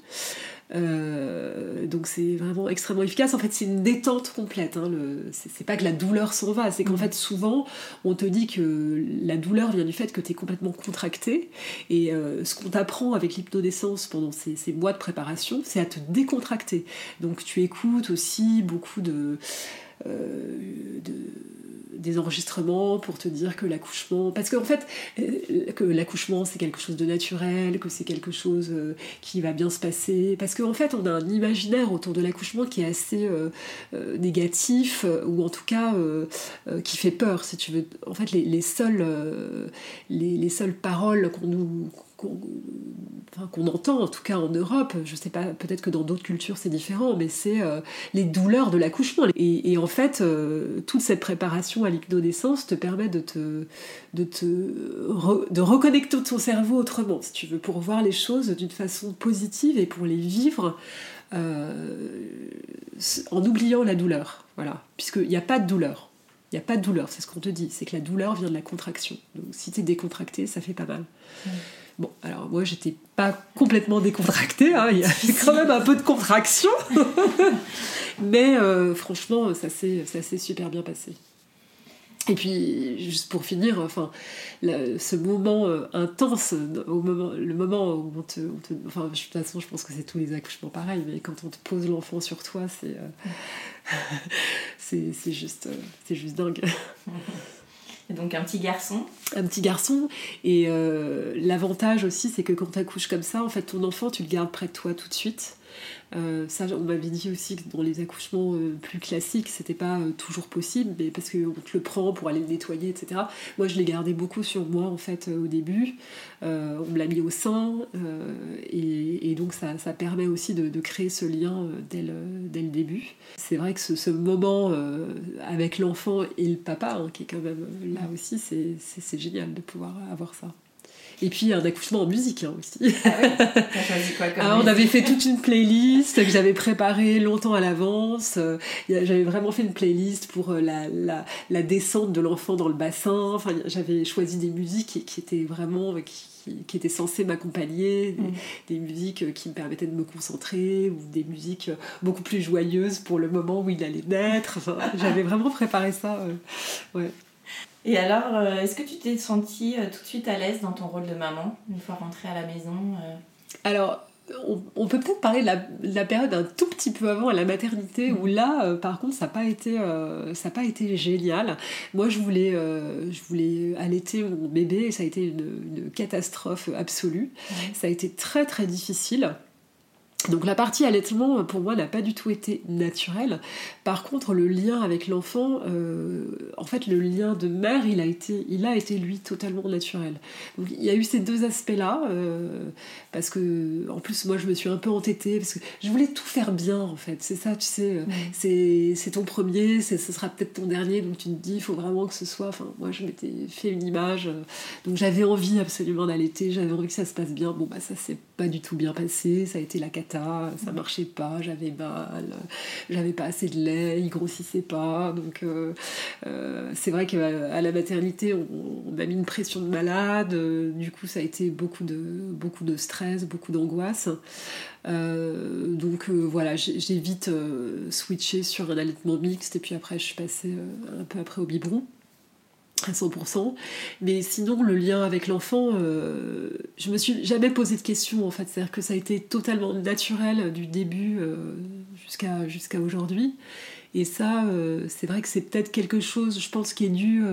Euh, donc c'est vraiment extrêmement efficace. En fait, c'est une détente complète. Hein, c'est pas que la douleur s'en va, c'est qu'en mm. fait, souvent, on te dit que la douleur vient du fait que tu es complètement contracté. Et euh, ce qu'on t'apprend avec l'hypnodescence pendant ces, mois de préparation, c'est à te décontracter. Donc tu écoutes aussi beaucoup de, euh, de des enregistrements pour te dire que l'accouchement parce qu'en fait euh, que l'accouchement c'est quelque chose de naturel que c'est quelque chose euh, qui va bien se passer. Parce qu'en fait on a un imaginaire autour de l'accouchement qui est assez euh, négatif ou en tout cas qui fait peur si tu veux. En fait les, seules les, les, seules paroles qu'on nous qu'on entend en tout cas en Europe, je sais pas, peut-être que dans d'autres cultures c'est différent, mais c'est euh, les douleurs de l'accouchement. Et, en fait, euh, toute cette préparation à l'hypnonaissance te permet de te, de te de reconnecter ton cerveau autrement, si tu veux, pour voir les choses d'une façon positive et pour les vivre euh, en oubliant la douleur. Voilà, puisqu'il n'y a pas de douleur. Il n'y a pas de douleur, c'est ce qu'on te dit, c'est que la douleur vient de la contraction. Donc si tu es décontracté, ça fait pas mal. Bon, alors moi j'étais pas complètement décontractée, hein, il y avait quand même un peu de contraction, mais euh, franchement ça s'est super bien passé. Et puis, juste pour finir, enfin, ce moment euh, intense, au moment, le moment où on te, Enfin, de toute façon, je pense que c'est tous les accouchements pareils, mais quand on te pose l'enfant sur toi, c'est. Euh, c'est juste, juste dingue. donc un petit garçon. Un petit garçon. Et euh, l'avantage aussi, c'est que quand tu accouches comme ça, en fait, ton enfant, tu le gardes près de toi tout de suite. Euh, ça, on m'avait dit aussi que dans les accouchements euh, plus classiques, c'était pas euh, toujours possible, mais parce qu'on te le prend pour aller le nettoyer, etc. Moi, je l'ai gardé beaucoup sur moi en fait au début. on me l'a mis au sein, et, donc ça, permet aussi de, créer ce lien dès le, dès, le, début. C'est vrai que ce, moment avec l'enfant et le papa, hein, qui est quand même là aussi, c'est génial de pouvoir avoir ça. Et puis un accouchement en musique hein, aussi. Ah choisi quoi comme ah, On avait fait toute une playlist que j'avais préparée longtemps à l'avance. Euh, j'avais vraiment fait une playlist pour euh, la, la, la descente de l'enfant dans le bassin. Enfin, j'avais choisi des musiques qui, étaient vraiment... Qui, qui, étaient censées m'accompagner, des, mm. musiques qui me permettaient de me concentrer, ou des musiques beaucoup plus joyeuses pour le moment où il allait naître. Enfin, j'avais vraiment préparé ça. Euh, ouais. Et alors, euh, est-ce que tu t'es sentie euh, tout de suite à l'aise dans ton rôle de maman, une fois rentrée à la maison euh? Alors, on, peut peut-être parler de la, période un tout petit peu avant à la maternité, où là, par contre, ça n'a pas, été, pas été génial. Moi, je voulais, je voulais allaiter mon bébé et ça a été une, catastrophe absolue. Ça a été très très difficile. Donc la partie allaitement pour moi n'a pas du tout été naturelle. Par contre le lien avec l'enfant, euh, en fait le lien de mère il a été, il a été lui totalement naturel. Donc il y a eu ces deux aspects là euh, parce que en plus moi je me suis un peu entêtée parce que je voulais tout faire bien en fait. C'est ça tu sais, euh, c'est ton premier, ce sera peut-être ton dernier donc tu te dis il faut vraiment que ce soit. Enfin moi je m'étais fait une image donc j'avais envie absolument d'allaiter, j'avais envie que ça se passe bien. Bon bah ça s'est pas du tout bien passé, ça a été la cata ça marchait pas, j'avais mal, j'avais pas assez de lait, il grossissait pas. Donc euh, euh, c'est vrai qu'à la maternité, on, a mis une pression de malade, du coup ça a été beaucoup de, beaucoup de stress, beaucoup d'angoisse. Euh, donc voilà, j'ai vite switché sur un allaitement mixte et puis après je suis passée un peu après au biberon à 100%. Mais sinon, le lien avec l'enfant, euh, je me suis jamais posé de questions en fait. C'est-à-dire que ça a été totalement naturel du début euh, jusqu'à jusqu'à aujourd'hui. Et ça, euh, c'est vrai que c'est peut-être quelque chose, je pense, qui est dû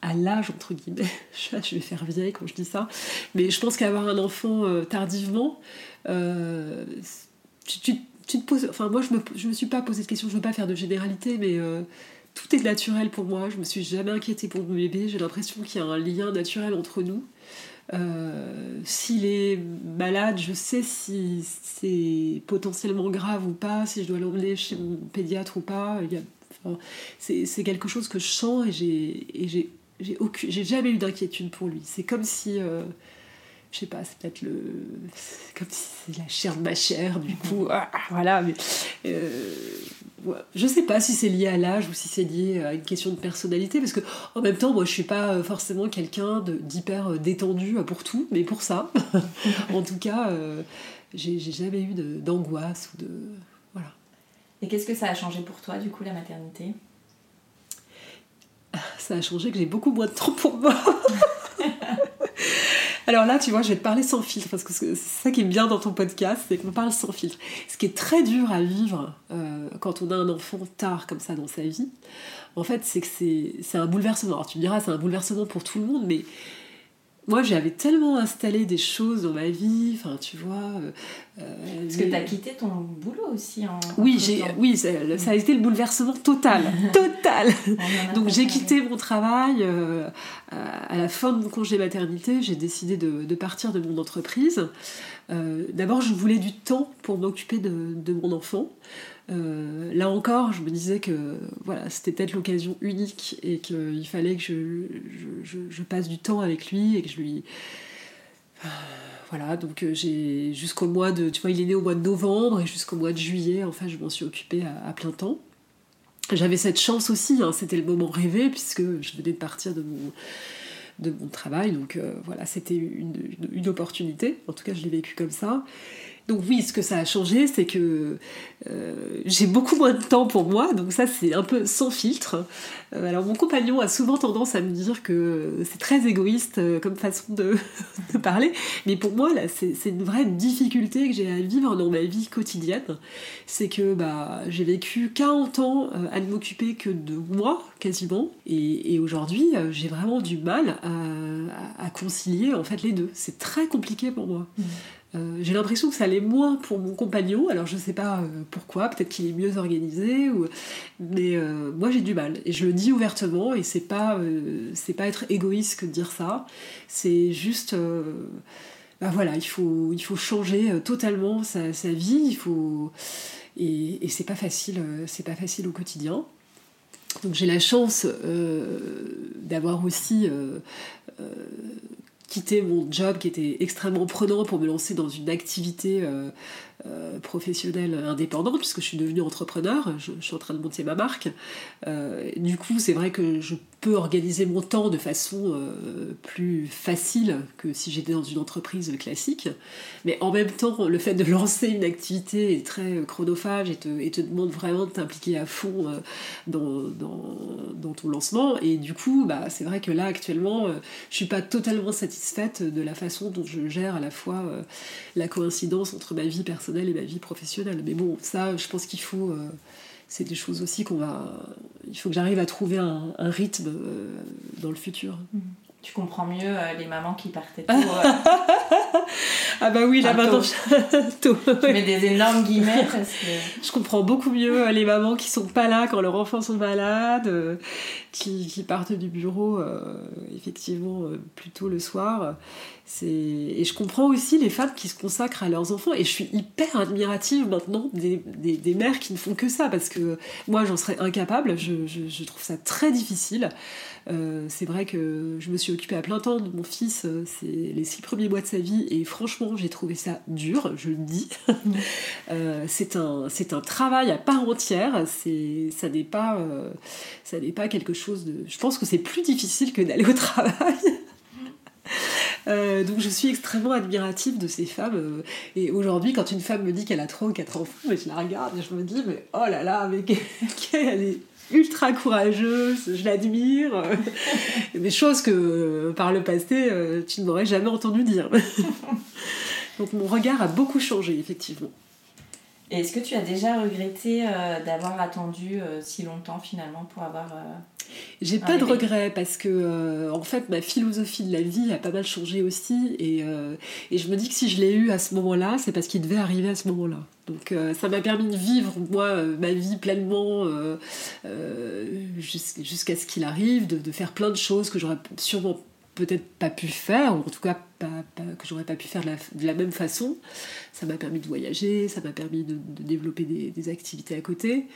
à l'âge, entre guillemets. je vais faire vieille quand je dis ça. Mais je pense qu'avoir un enfant tardivement, tu, te poses. Enfin, moi, je me, je me suis pas posé de questions, je veux pas faire de généralité, mais tout est naturel pour moi. Je me suis jamais inquiétée pour mon bébé. J'ai l'impression qu'il y a un lien naturel entre nous. Euh, s'il est malade, je sais si c'est potentiellement grave ou pas, si je dois l'emmener chez mon pédiatre ou pas. c'est quelque chose que je sens et j'ai jamais eu d'inquiétude pour lui. C'est comme si euh, je sais pas, c'est peut-être le. comme si c'est la chair de ma chair, du coup. Ah, voilà, mais. Euh, je sais pas si c'est lié à l'âge ou si c'est lié à une question de personnalité, parce que en même temps, moi je suis pas forcément quelqu'un d'hyper détendu pour tout, mais pour ça, en tout cas, euh, j'ai jamais eu d'angoisse ou de. Voilà. Et qu'est-ce que ça a changé pour toi, du coup, la maternité? Ça a changé que j'ai beaucoup moins de temps pour moi. Alors là, tu vois, je vais te parler sans filtre, parce que c'est ça qui est bien dans ton podcast, c'est qu'on parle sans filtre. Ce qui est très dur à vivre euh, quand on a un enfant tard comme ça dans sa vie, en fait, c'est que c'est un bouleversement. Alors tu me diras, c'est un bouleversement pour tout le monde, mais moi j'avais tellement installé des choses dans ma vie, enfin tu vois. Euh, euh, Parce que tu as quitté ton boulot aussi en. Oui, j'ai, oui ça, a été le bouleversement total. total Donc j'ai quitté mon travail euh, à la fin de mon congé maternité, j'ai décidé de, partir de mon entreprise. d'abord, je voulais du temps pour m'occuper de, de mon enfant. Euh, là encore, je me disais que voilà, c'était peut-être l'occasion unique et qu'il fallait que je, passe du temps avec lui et que je lui. Euh, voilà, donc euh, j'ai jusqu'au mois de. Tu vois, il est né au mois de novembre et jusqu'au mois de juillet, enfin, je m'en suis occupée à, plein temps. J'avais cette chance aussi, hein, c'était le moment rêvé puisque je venais de partir de mon, de mon travail, donc voilà, c'était une, une, opportunité. En tout cas, je l'ai vécu comme ça. Donc oui, ce que ça a changé, c'est que euh, j'ai beaucoup moins de temps pour moi, donc ça c'est un peu sans filtre. Euh, alors mon compagnon a souvent tendance à me dire que c'est très égoïste euh, comme façon de, parler, mais pour moi là c'est une vraie difficulté que j'ai à vivre dans ma vie quotidienne. C'est que bah, j'ai vécu 40 ans à ne m'occuper que de moi quasiment, et, aujourd'hui j'ai vraiment du mal à, concilier en fait les deux. C'est très compliqué pour moi. Mmh. Euh, j'ai l'impression que ça l'est moins pour mon compagnon, alors je sais pas euh, pourquoi, peut-être qu'il est mieux organisé, mais euh, moi j'ai du mal. Et je le dis ouvertement, et c'est pas, pas être égoïste que de dire ça, c'est juste. bah voilà, il faut, il faut changer totalement sa, sa vie, il faut. Et, et c'est pas facile, c'est pas facile au quotidien. Donc j'ai la chance d'avoir aussi quitter mon job qui était extrêmement prenant pour me lancer dans une activité euh, euh, professionnelle indépendante, puisque je suis devenue entrepreneur, je, suis en train de monter ma marque. Euh, du coup, c'est vrai que je peux organiser mon temps de façon euh, plus facile que si j'étais dans une entreprise classique. Mais en même temps, le fait de lancer une activité est très chronophage et te, demande vraiment de t'impliquer à fond euh, dans, ton lancement. Et du coup, bah, c'est vrai que là, actuellement, euh, je suis pas totalement satisfaite de la façon dont je gère à la fois la coïncidence entre ma vie personnelle et ma vie professionnelle. Mais bon, ça, je pense qu'il faut c'est des choses aussi qu'on va. Il faut que j'arrive à trouver un, rythme euh, dans le futur. Mm. Tu comprends mieux euh, les mamans qui partaient tôt. Euh, ah bah oui, là maintenant, tôt. Tu mets des énormes guillemets parce que... Je comprends beaucoup mieux les mamans qui sont pas là quand leurs enfants sont malades, qui, partent du bureau effectivement plus tôt le soir. Et je comprends aussi les femmes qui se consacrent à leurs enfants et je suis hyper admirative maintenant des, des, mères qui ne font que ça parce que moi j'en serais incapable, je, je, trouve ça très difficile. Euh, c'est vrai que je me suis occupée à plein temps de mon fils euh, c'est les six premiers mois de sa vie et franchement j'ai trouvé ça dur, je le dis. euh, c'est un, un travail à part entière, ça n'est pas, euh, ça n'est pas quelque chose de... Je pense que c'est plus difficile que d'aller au travail. Euh, donc je suis extrêmement admirative de ces femmes. Euh, et aujourd'hui, quand une femme me dit qu'elle a trois ou quatre enfants, mais je la regarde et je me dis, mais oh là là, mais elle est ultra courageuse, je l'admire. Des choses que euh, par le passé, tu ne m'aurais jamais entendu dire. donc mon regard a beaucoup changé, effectivement. Est-ce que tu as déjà regretté d'avoir attendu si longtemps finalement pour avoir j'ai pas de regrets parce que euh, en fait ma philosophie de la vie a pas mal changé aussi et, euh, et je me dis que si je l'ai eu à ce moment-là, c'est parce qu'il devait arriver à ce moment-là. Donc euh, ça m'a permis de vivre moi ma vie pleinement jusqu'à ce qu'il arrive, de, de, faire plein de choses que j'aurais sûrement peut-être pas pu faire, ou en tout cas pas, que j'aurais pas pu faire de la, même façon. Ça m'a permis de voyager, ça m'a permis de, développer des, activités à côté.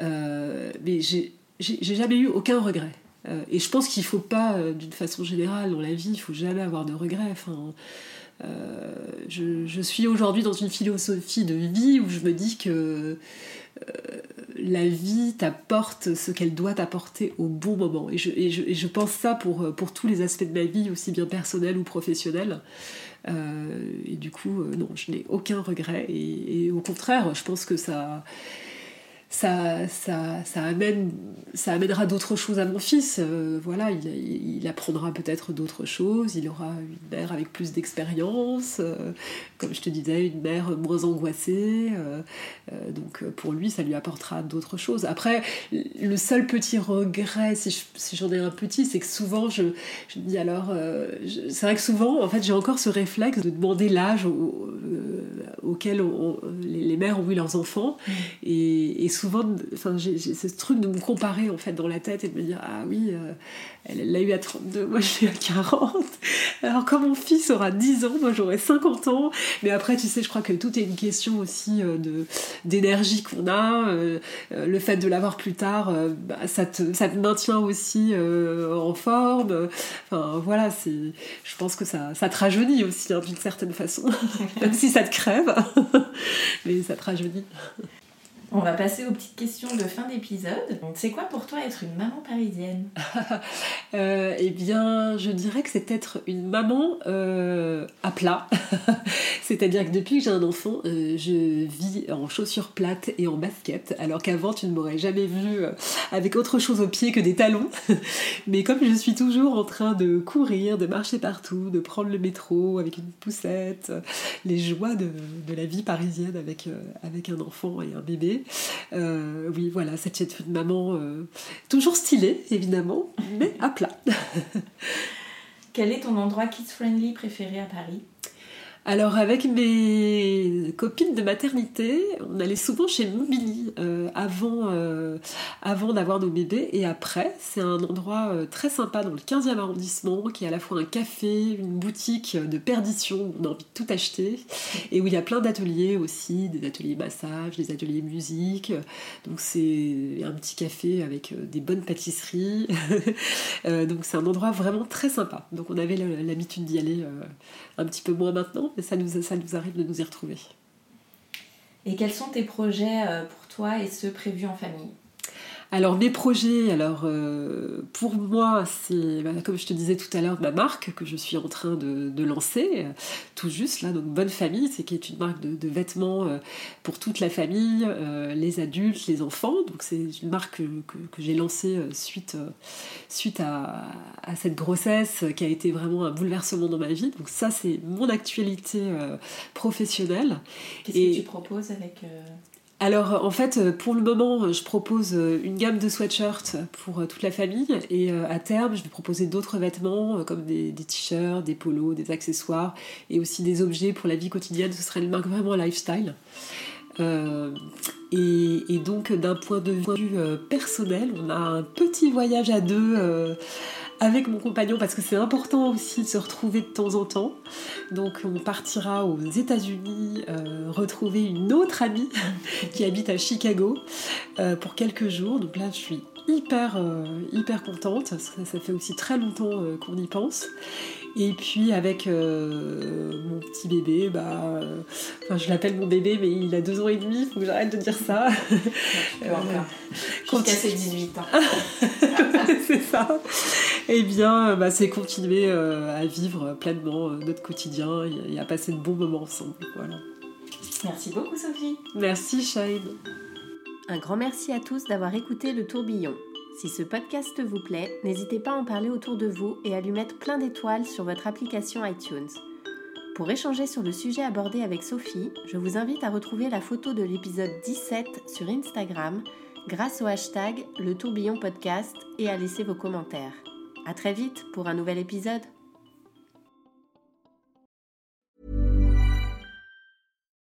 mais j'ai jamais eu aucun regret. Euh, et je pense qu'il faut pas, euh, d'une façon générale, dans la vie, il faut jamais avoir de regrets. Euh, je, suis aujourd'hui dans une philosophie de vie où je me dis que la vie t'apporte ce qu'elle doit t'apporter au bon moment. Et je, pense ça pour, pour tous les aspects de ma vie, aussi bien personnels ou professionnels. et du coup, non, je n'ai aucun regret. Et, et, au contraire, je pense que ça ça, ça, ça, amène, ça amènera d'autres choses à mon fils. Euh, voilà, il, il apprendra peut-être d'autres choses, il aura une mère avec plus d'expérience, euh, comme je te disais, une mère moins angoissée. Euh, donc pour lui, ça lui apportera d'autres choses. Après, le seul petit regret, si, si j'en ai un petit, c'est que souvent, je, je me dis alors, c'est vrai que souvent, en fait, j'ai encore ce réflexe de demander l'âge auquel les, mères ont eu leurs enfants. Mmh. Et, et souvent, enfin, j'ai ce truc de me comparer en fait dans la tête et de me dire ah oui, euh, elle l'a eu à 32, moi je l'ai à 40. Alors quand mon fils aura 10 ans, moi j'aurai 50 ans. Mais après, tu sais, je crois que tout est une question aussi euh, de d'énergie qu'on a. Euh, le fait de l'avoir plus tard, bah, ça, te, ça te maintient aussi en forme. Enfin voilà, c'est, je pense que ça, ça te rajeunit aussi hein, d'une certaine façon, même si ça te crève, mais ça te rajeunit. On va passer aux petites questions de fin d'épisode. C'est quoi pour toi être une maman parisienne euh, Eh bien, je dirais que c'est être une maman euh, à plat. C'est-à-dire que depuis que j'ai un enfant, euh, je vis en chaussures plates et en basket, alors qu'avant tu ne m'aurais jamais vu avec autre chose aux pieds que des talons. Mais comme je suis toujours en train de courir, de marcher partout, de prendre le métro avec une poussette, les joies de, la vie parisienne avec un enfant et un bébé, euh, oui, voilà, cette une maman euh, toujours stylée, évidemment, mais à plat. Quel est ton endroit kids-friendly préféré à Paris? Alors avec mes copines de maternité, on allait souvent chez Mobili euh, avant, euh, avant d'avoir nos bébés et après. C'est un endroit euh, très sympa dans le 15e arrondissement qui est à la fois un café, une boutique de perdition on a envie de tout acheter et où il y a plein d'ateliers aussi, des ateliers massage, des ateliers musique. Donc c'est un petit café avec des bonnes pâtisseries. donc c'est un endroit vraiment très sympa. Donc on avait l'habitude d'y aller un petit peu moins maintenant mais ça nous, ça nous arrive de nous y retrouver. Et quels sont tes projets euh, pour toi et ceux prévus en famille? Alors mes projets, alors euh, pour moi, c'est bah, comme je te disais tout à l'heure, ma marque que je suis en train de, lancer, euh, tout juste là, donc Bonne Famille, c'est qui est une marque de, vêtements euh, pour toute la famille, les adultes, les enfants. Donc c'est une marque que, j'ai lancée suite, suite à, cette grossesse qui a été vraiment un bouleversement dans ma vie. Donc ça, c'est mon actualité professionnelle. Qu'est-ce que tu proposes avec alors en fait, pour le moment, je propose une gamme de sweatshirts pour toute la famille et euh, à terme, je vais proposer d'autres vêtements euh, comme des, t-shirts, des polos, des accessoires et aussi des objets pour la vie quotidienne. Ce serait une marque vraiment lifestyle. Euh, et, donc d'un point de vue personnel, on a un petit voyage à deux avec mon compagnon parce que c'est important aussi de se retrouver de temps en temps. Donc on partira aux États-Unis euh, retrouver une autre amie qui habite à Chicago euh, pour quelques jours. Donc là je suis hyper euh, hyper contente. Ça, ça, fait aussi très longtemps qu'on y pense. Et puis avec mon petit bébé, bah, enfin, je l'appelle mon bébé, mais il a deux ans et demi, faut que j'arrête de dire ça. Jusqu'à ses 18 ans. c'est ça. Eh bien, bah, c'est continuer euh, à vivre pleinement euh, notre quotidien et, à passer de bons moments ensemble. Voilà. Merci beaucoup, Sophie. Merci, Shane. Un grand merci à tous d'avoir écouté le tourbillon. Si ce podcast vous plaît, n'hésitez pas à en parler autour de vous et à lui mettre plein d'étoiles sur votre application iTunes. Pour échanger sur le sujet abordé avec Sophie, je vous invite à retrouver la photo de l'épisode 17 sur Instagram grâce au hashtag Le Tourbillon Podcast et à laisser vos commentaires. À très vite pour un nouvel épisode.